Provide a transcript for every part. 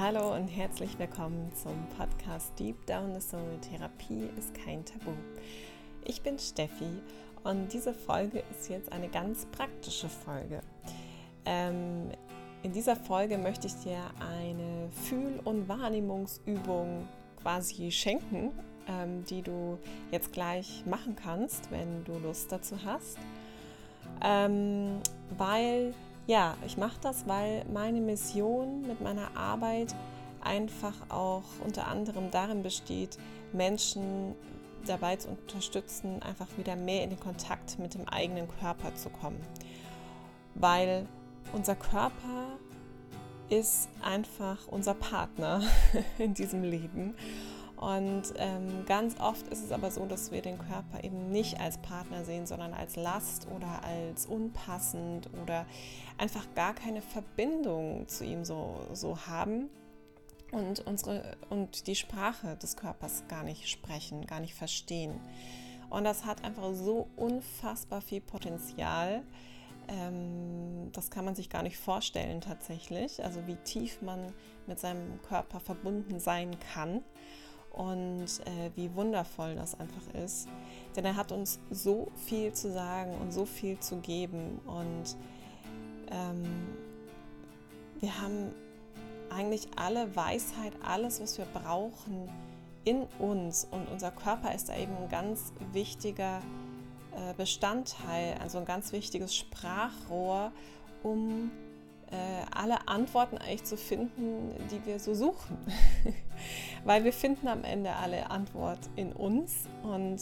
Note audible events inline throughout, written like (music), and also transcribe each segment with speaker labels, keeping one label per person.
Speaker 1: Hallo und herzlich willkommen zum Podcast Deep Down the Soul Therapie ist kein Tabu. Ich bin Steffi und diese Folge ist jetzt eine ganz praktische Folge. Ähm, in dieser Folge möchte ich dir eine Fühl- und Wahrnehmungsübung quasi schenken, ähm, die du jetzt gleich machen kannst, wenn du Lust dazu hast. Ähm, weil ja, ich mache das, weil meine Mission mit meiner Arbeit einfach auch unter anderem darin besteht, Menschen dabei zu unterstützen, einfach wieder mehr in den Kontakt mit dem eigenen Körper zu kommen. Weil unser Körper ist einfach unser Partner (laughs) in diesem Leben. Und ähm, ganz oft ist es aber so, dass wir den Körper eben nicht als Partner sehen, sondern als Last oder als unpassend oder einfach gar keine Verbindung zu ihm so, so haben und, unsere, und die Sprache des Körpers gar nicht sprechen, gar nicht verstehen. Und das hat einfach so unfassbar viel Potenzial. Ähm, das kann man sich gar nicht vorstellen tatsächlich. Also wie tief man mit seinem Körper verbunden sein kann und äh, wie wundervoll das einfach ist. Denn er hat uns so viel zu sagen und so viel zu geben und ähm, wir haben eigentlich alle Weisheit, alles, was wir brauchen, in uns und unser Körper ist da eben ein ganz wichtiger äh, Bestandteil, also ein ganz wichtiges Sprachrohr, um alle Antworten eigentlich zu finden, die wir so suchen. (laughs) Weil wir finden am Ende alle Antwort in uns und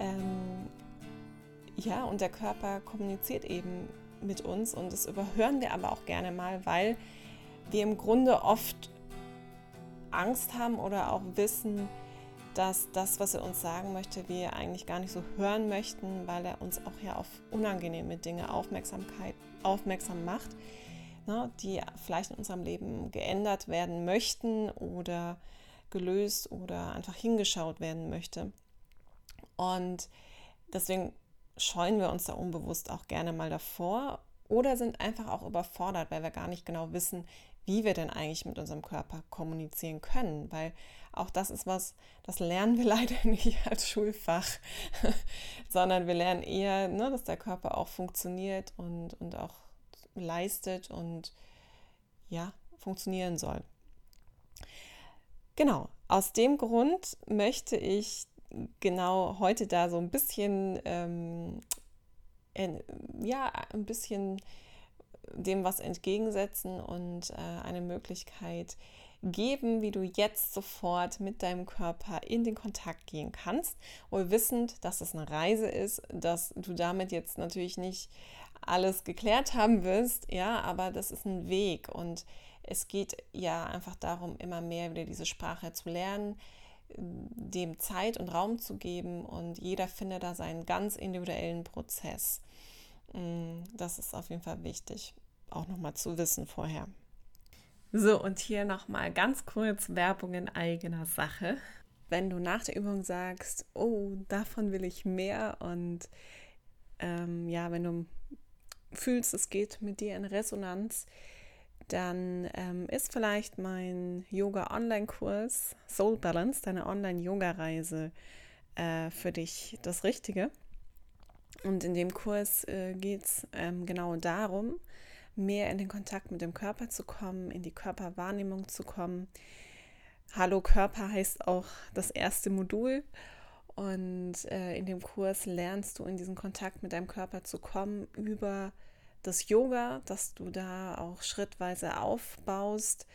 Speaker 1: ähm, ja, und der Körper kommuniziert eben mit uns und das überhören wir aber auch gerne mal, weil wir im Grunde oft Angst haben oder auch wissen, dass das, was er uns sagen möchte, wir eigentlich gar nicht so hören möchten, weil er uns auch ja auf unangenehme Dinge Aufmerksamkeit aufmerksam macht ne, die vielleicht in unserem Leben geändert werden möchten oder gelöst oder einfach hingeschaut werden möchte. Und deswegen scheuen wir uns da unbewusst auch gerne mal davor oder sind einfach auch überfordert, weil wir gar nicht genau wissen, wie wir denn eigentlich mit unserem Körper kommunizieren können, weil auch das ist was, das lernen wir (laughs) leider nicht als Schulfach, (laughs) sondern wir lernen eher, ne, dass der Körper auch funktioniert und, und auch leistet und ja, funktionieren soll. Genau, aus dem Grund möchte ich genau heute da so ein bisschen, ähm, in, ja, ein bisschen dem was entgegensetzen und äh, eine Möglichkeit geben, wie du jetzt sofort mit deinem Körper in den Kontakt gehen kannst, wohl wissend, dass es eine Reise ist, dass du damit jetzt natürlich nicht alles geklärt haben wirst, ja, aber das ist ein Weg und es geht ja einfach darum, immer mehr wieder diese Sprache zu lernen, dem Zeit und Raum zu geben und jeder findet da seinen ganz individuellen Prozess. Mm, das ist auf jeden Fall wichtig, auch nochmal zu wissen vorher. So, und hier nochmal ganz kurz Werbung in eigener Sache. Wenn du nach der Übung sagst, oh, davon will ich mehr und ähm, ja, wenn du fühlst, es geht mit dir in Resonanz, dann ähm, ist vielleicht mein Yoga-Online-Kurs Soul Balance, deine Online-Yoga-Reise äh, für dich das Richtige. Und in dem Kurs äh, geht es ähm, genau darum, mehr in den Kontakt mit dem Körper zu kommen, in die Körperwahrnehmung zu kommen. Hallo Körper heißt auch das erste Modul. Und äh, in dem Kurs lernst du in diesen Kontakt mit deinem Körper zu kommen über das Yoga, dass du da auch schrittweise aufbaust,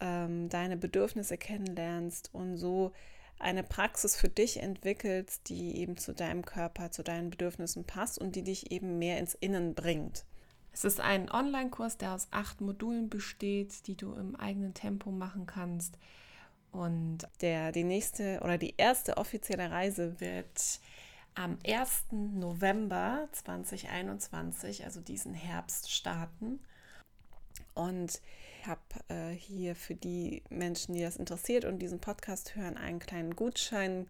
Speaker 1: ähm, deine Bedürfnisse kennenlernst und so eine Praxis für dich entwickelst, die eben zu deinem Körper, zu deinen Bedürfnissen passt und die dich eben mehr ins Innen bringt. Es ist ein Online-Kurs, der aus acht Modulen besteht, die du im eigenen Tempo machen kannst. Und der, die nächste oder die erste offizielle Reise wird am 1. November 2021, also diesen Herbst, starten. Und ich habe äh, hier für die Menschen, die das interessiert und diesen Podcast hören, einen kleinen Gutschein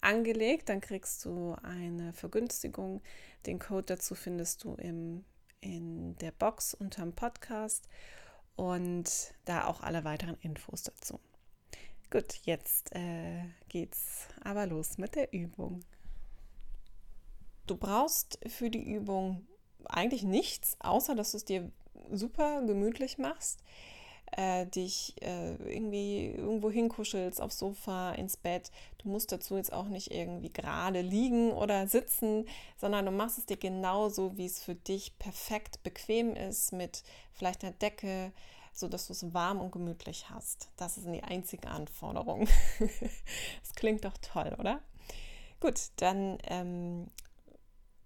Speaker 1: angelegt. Dann kriegst du eine Vergünstigung. Den Code dazu findest du im, in der Box unterm Podcast. und da auch alle weiteren Infos dazu. Gut, jetzt äh, geht's aber los mit der Übung. Du brauchst für die Übung eigentlich nichts, außer dass du es dir super gemütlich machst, äh, dich äh, irgendwie irgendwo hinkuschelst, aufs Sofa, ins Bett. Du musst dazu jetzt auch nicht irgendwie gerade liegen oder sitzen, sondern du machst es dir genauso, wie es für dich perfekt bequem ist, mit vielleicht einer Decke, so dass du es warm und gemütlich hast. Das sind die einzigen Anforderungen. (laughs) das klingt doch toll, oder? Gut, dann ähm,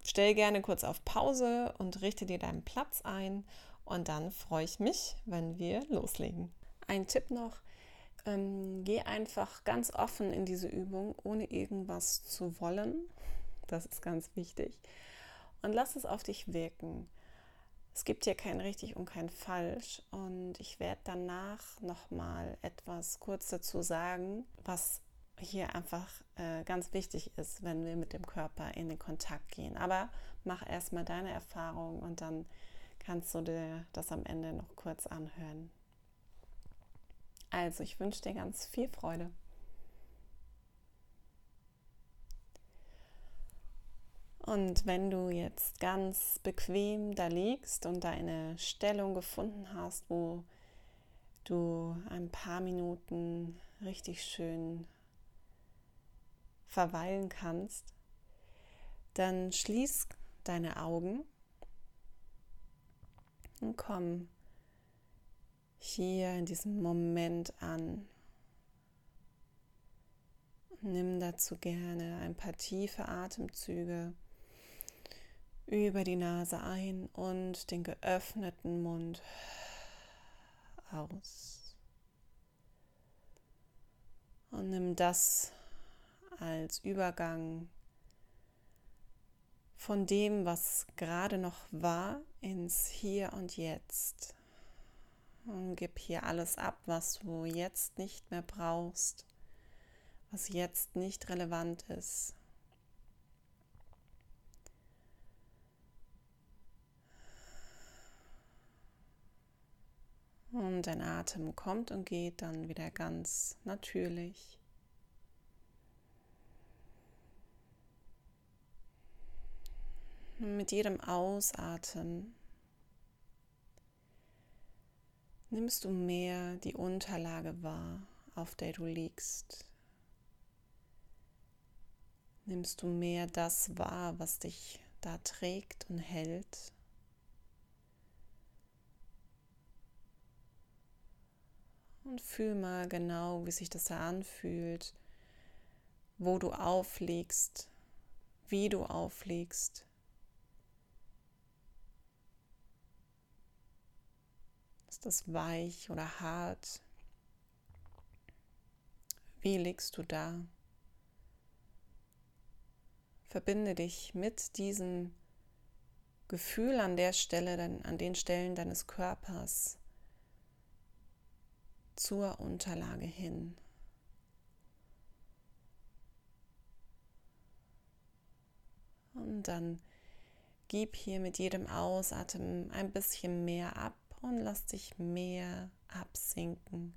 Speaker 1: stell gerne kurz auf Pause und richte dir deinen Platz ein und dann freue ich mich, wenn wir loslegen. Ein Tipp noch, ähm, geh einfach ganz offen in diese Übung, ohne irgendwas zu wollen. Das ist ganz wichtig. Und lass es auf dich wirken. Es gibt hier kein richtig und kein falsch. Und ich werde danach nochmal etwas kurz dazu sagen, was hier einfach äh, ganz wichtig ist, wenn wir mit dem Körper in den Kontakt gehen. Aber mach erstmal deine Erfahrung und dann kannst du dir das am Ende noch kurz anhören. Also, ich wünsche dir ganz viel Freude. Und wenn du jetzt ganz bequem da liegst und deine Stellung gefunden hast, wo du ein paar Minuten richtig schön verweilen kannst, dann schließ deine Augen und komm hier in diesem Moment an. Nimm dazu gerne ein paar tiefe Atemzüge über die Nase ein und den geöffneten Mund aus. Und nimm das als Übergang von dem, was gerade noch war, ins Hier und Jetzt. Und gib hier alles ab, was du jetzt nicht mehr brauchst, was jetzt nicht relevant ist. Und dein Atem kommt und geht dann wieder ganz natürlich. Mit jedem Ausatmen nimmst du mehr die Unterlage wahr, auf der du liegst. Nimmst du mehr das wahr, was dich da trägt und hält. Und fühl mal genau, wie sich das da anfühlt, wo du aufliegst, wie du aufliegst. Ist das weich oder hart? Wie liegst du da? Verbinde dich mit diesem Gefühl an der Stelle, an den Stellen deines Körpers zur Unterlage hin. Und dann gib hier mit jedem Ausatmen ein bisschen mehr ab und lass dich mehr absinken.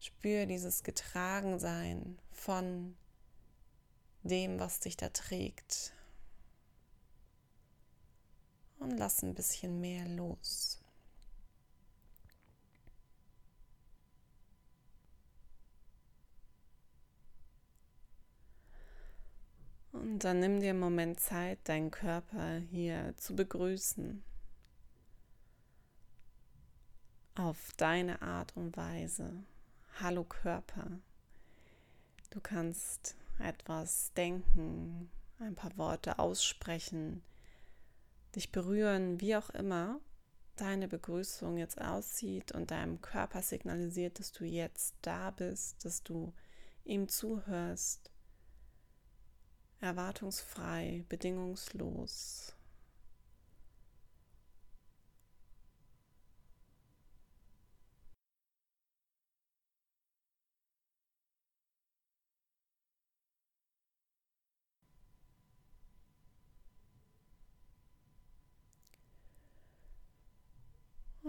Speaker 1: Spür dieses Getragensein von dem, was dich da trägt. Und lass ein bisschen mehr los. Und dann nimm dir einen Moment Zeit, deinen Körper hier zu begrüßen auf deine Art und Weise. Hallo Körper. Du kannst etwas denken, ein paar Worte aussprechen, dich berühren, wie auch immer deine Begrüßung jetzt aussieht und deinem Körper signalisiert, dass du jetzt da bist, dass du ihm zuhörst, erwartungsfrei, bedingungslos.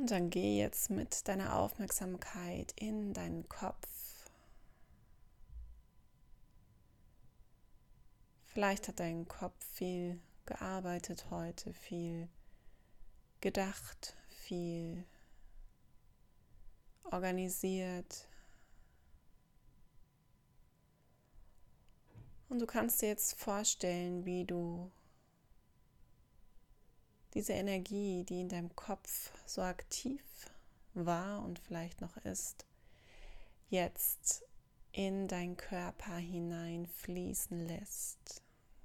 Speaker 1: Und dann geh jetzt mit deiner Aufmerksamkeit in deinen Kopf. Vielleicht hat dein Kopf viel gearbeitet heute, viel gedacht, viel organisiert. Und du kannst dir jetzt vorstellen, wie du diese Energie, die in deinem Kopf so aktiv war und vielleicht noch ist, jetzt in deinen Körper hineinfließen lässt.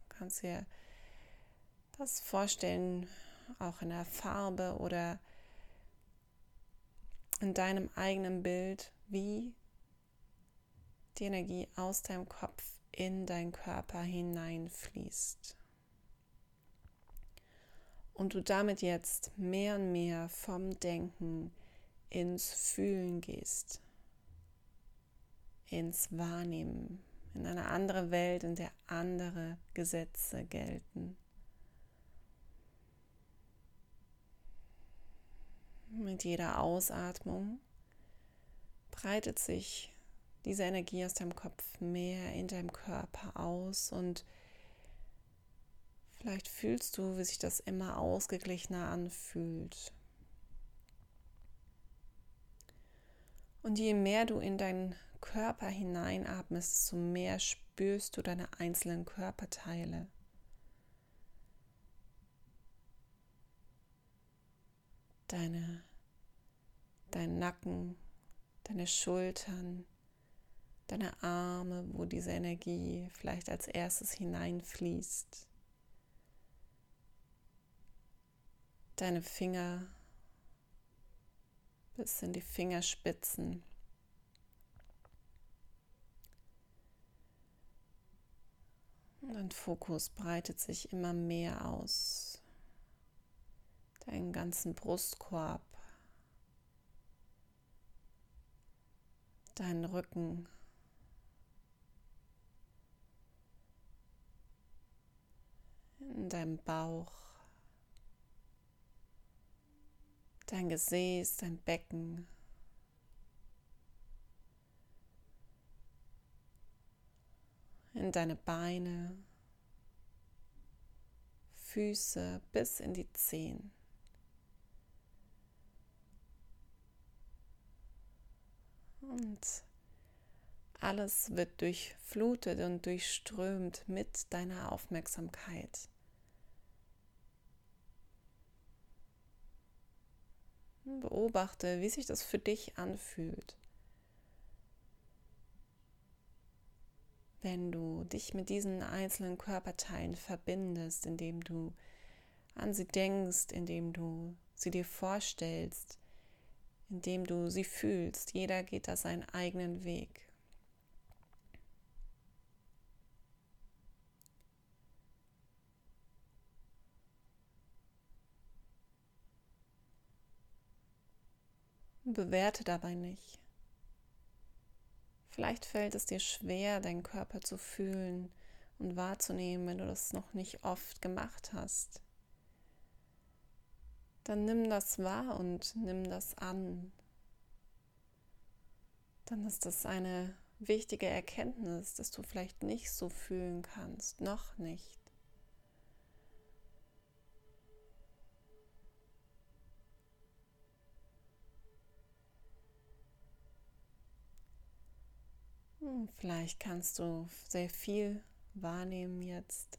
Speaker 1: Du kannst dir das vorstellen, auch in der Farbe oder in deinem eigenen Bild, wie die Energie aus deinem Kopf in deinen Körper hineinfließt. Und du damit jetzt mehr und mehr vom Denken ins Fühlen gehst, ins Wahrnehmen, in eine andere Welt, in der andere Gesetze gelten. Mit jeder Ausatmung breitet sich diese Energie aus deinem Kopf mehr in deinem Körper aus und vielleicht fühlst du, wie sich das immer ausgeglichener anfühlt. Und je mehr du in deinen Körper hineinatmest, desto mehr spürst du deine einzelnen Körperteile. Deine, dein Nacken, deine Schultern, deine Arme, wo diese Energie vielleicht als erstes hineinfließt. Deine Finger bis in die Fingerspitzen. Dein Fokus breitet sich immer mehr aus. Deinen ganzen Brustkorb, deinen Rücken, in deinem Bauch, dein Gesäß, dein Becken. In deine Beine, Füße bis in die Zehen. Und alles wird durchflutet und durchströmt mit deiner Aufmerksamkeit. Beobachte, wie sich das für dich anfühlt. Wenn du dich mit diesen einzelnen Körperteilen verbindest, indem du an sie denkst, indem du sie dir vorstellst, indem du sie fühlst. Jeder geht da seinen eigenen Weg. Bewerte dabei nicht. Vielleicht fällt es dir schwer, deinen Körper zu fühlen und wahrzunehmen, wenn du das noch nicht oft gemacht hast. Dann nimm das wahr und nimm das an. Dann ist das eine wichtige Erkenntnis, dass du vielleicht nicht so fühlen kannst, noch nicht. Vielleicht kannst du sehr viel wahrnehmen jetzt.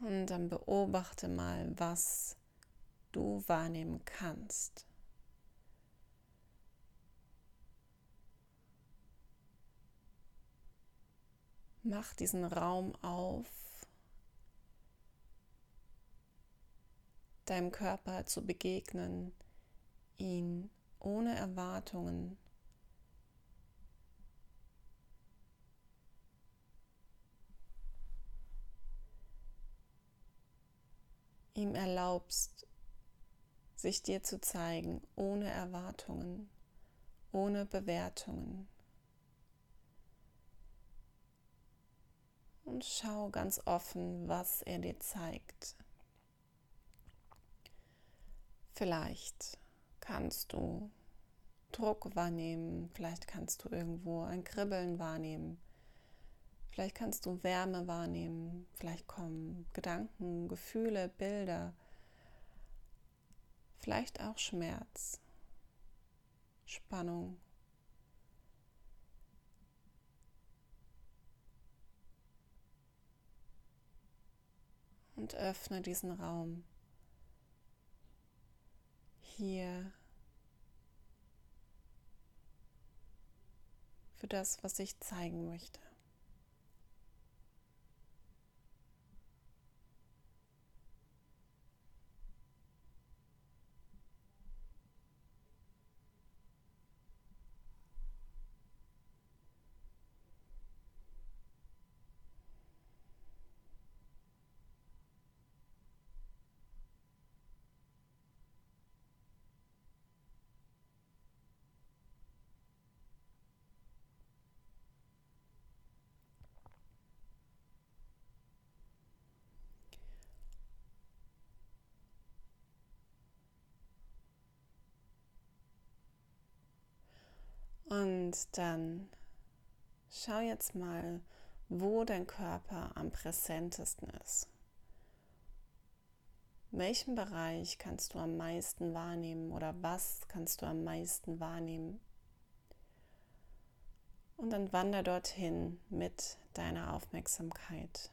Speaker 1: Und dann beobachte mal, was du wahrnehmen kannst. Mach diesen Raum auf deinem Körper zu begegnen, ihn ohne Erwartungen ihm erlaubst, sich dir zu zeigen, ohne Erwartungen, ohne Bewertungen. Und schau ganz offen, was er dir zeigt. Vielleicht kannst du Druck wahrnehmen, vielleicht kannst du irgendwo ein Kribbeln wahrnehmen, vielleicht kannst du Wärme wahrnehmen, vielleicht kommen Gedanken, Gefühle, Bilder, vielleicht auch Schmerz, Spannung. Und öffne diesen Raum hier für das, was ich zeigen möchte. Und dann schau jetzt mal, wo dein Körper am präsentesten ist. Welchen Bereich kannst du am meisten wahrnehmen oder was kannst du am meisten wahrnehmen? Und dann wander dorthin mit deiner Aufmerksamkeit.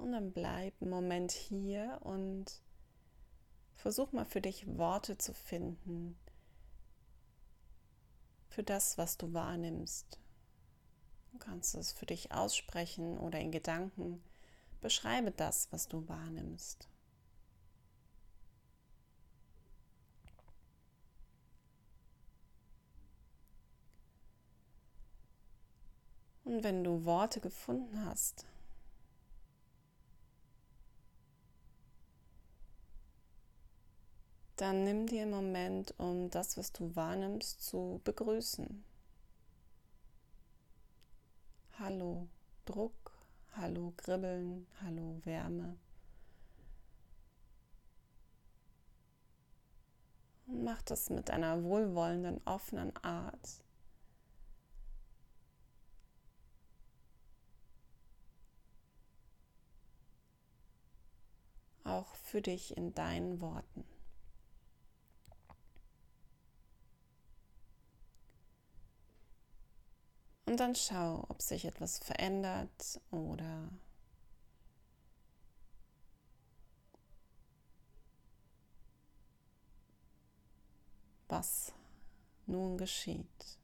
Speaker 1: Und dann bleib einen Moment hier und versuch mal für dich Worte zu finden für das, was du wahrnimmst. Du kannst es für dich aussprechen oder in Gedanken. Beschreibe das, was du wahrnimmst. Und wenn du Worte gefunden hast, dann nimm dir einen Moment, um das, was du wahrnimmst, zu begrüßen. Hallo Druck, hallo Kribbeln, hallo Wärme. Und mach das mit einer wohlwollenden, offenen Art. Auch für dich in deinen Worten. Und dann schau, ob sich etwas verändert oder was nun geschieht.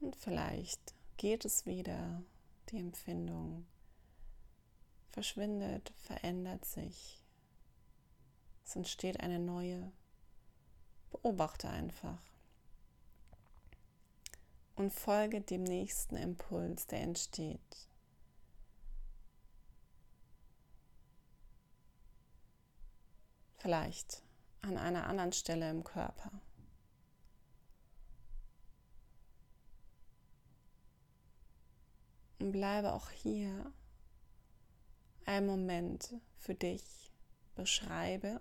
Speaker 1: Und vielleicht geht es wieder, die Empfindung verschwindet, verändert sich. Es entsteht eine neue. Beobachte einfach. Und folge dem nächsten Impuls, der entsteht. Vielleicht an einer anderen Stelle im Körper. Und bleibe auch hier einen Moment für dich. Beschreibe,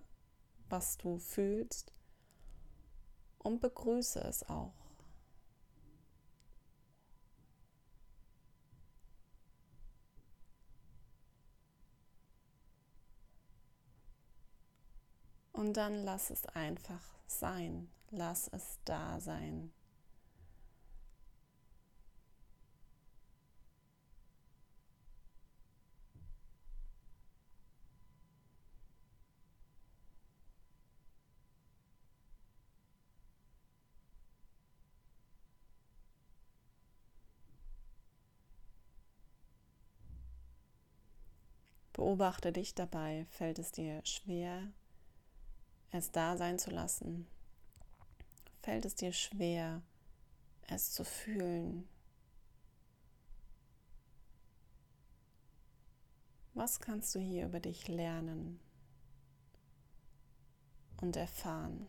Speaker 1: was du fühlst und begrüße es auch. Und dann lass es einfach sein. Lass es da sein. Beobachte dich dabei. Fällt es dir schwer, es da sein zu lassen? Fällt es dir schwer, es zu fühlen? Was kannst du hier über dich lernen und erfahren?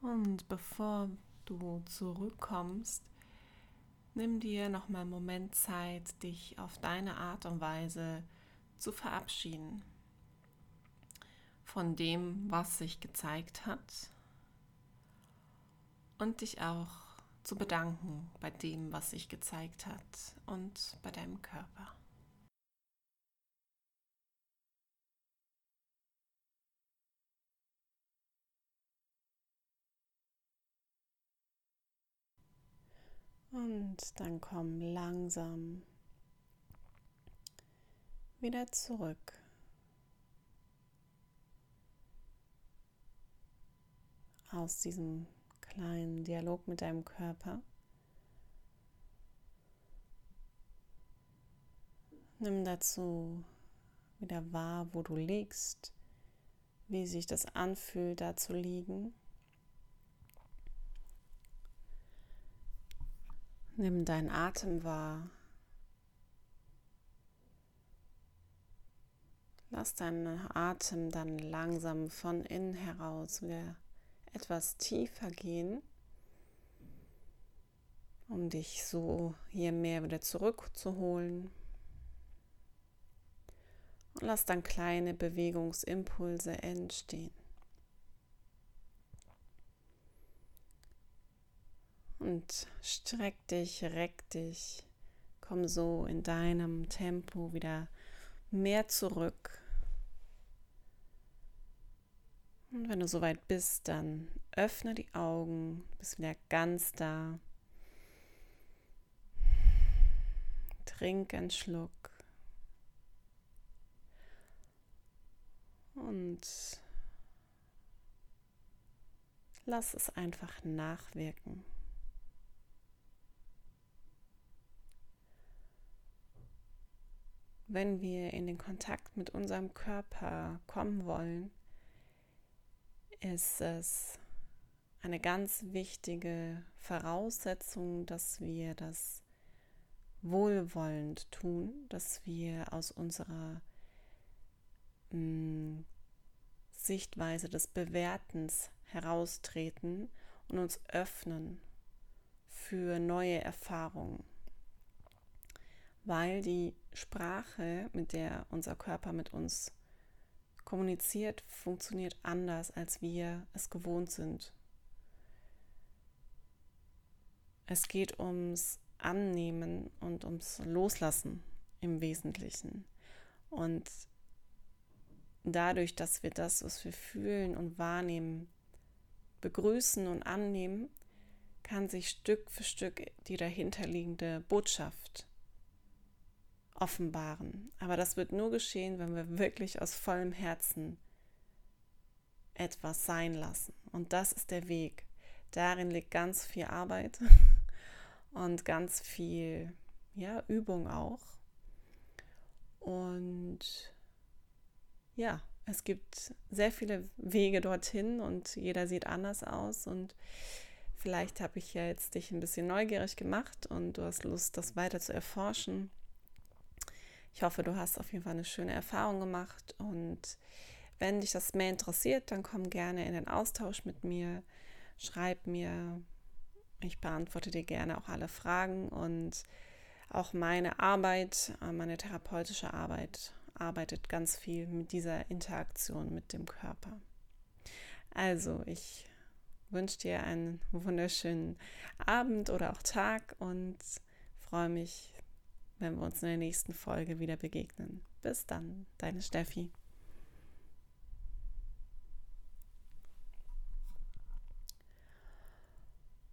Speaker 1: Und bevor du zurückkommst, nimm dir noch mal einen Moment Zeit, dich auf deine Art und Weise zu verabschieden von dem, was sich gezeigt hat und dich auch zu bedanken bei dem, was sich gezeigt hat und bei deinem Körper. Und dann komm langsam wieder zurück. Aus diesem kleinen Dialog mit deinem Körper. Nimm dazu wieder wahr, wo du liegst, wie sich das anfühlt, da zu liegen. Nimm deinen Atem wahr. Lass deinen Atem dann langsam von innen heraus wieder etwas tiefer gehen, um dich so hier mehr wieder zurückzuholen. Und lass dann kleine Bewegungsimpulse entstehen. Und streck dich, reck dich, komm so in deinem Tempo wieder mehr zurück. Und wenn du soweit bist, dann öffne die Augen, bist wieder ganz da. Trink einen Schluck. Und lass es einfach nachwirken. Wenn wir in den Kontakt mit unserem Körper kommen wollen, ist es eine ganz wichtige Voraussetzung, dass wir das wohlwollend tun, dass wir aus unserer mh, mm, Sichtweise des Bewertens heraustreten und uns öffnen für neue Erfahrungen weil die Sprache, mit der unser Körper mit uns kommuniziert, funktioniert anders, als wir es gewohnt sind. Es geht ums Annehmen und ums Loslassen im Wesentlichen. Und dadurch, dass wir das, was wir fühlen und wahrnehmen, begrüßen und annehmen, kann sich Stück für Stück die dahinterliegende Botschaft offenbaren. Aber das wird nur geschehen, wenn wir wirklich aus vollem Herzen etwas sein lassen. Und das ist der Weg. Darin liegt ganz viel Arbeit (laughs) und ganz viel ja, Übung auch. Und ja, es gibt sehr viele Wege dorthin und jeder sieht anders aus. Und vielleicht habe ich ja jetzt dich ein bisschen neugierig gemacht und du hast Lust, das weiter zu erforschen. Ich hoffe, du hast auf jeden Fall eine schöne Erfahrung gemacht. Und wenn dich das mehr interessiert, dann komm gerne in den Austausch mit mir, schreib mir, ich beantworte dir gerne auch alle Fragen und auch meine Arbeit, äh, meine therapeutische Arbeit arbeitet ganz viel mit dieser Interaktion mit dem Körper. Also, ich wünsche dir einen wunderschönen Abend oder auch Tag und freue mich wenn wir uns in der nächsten Folge wieder begegnen. Bis dann, deine Steffi.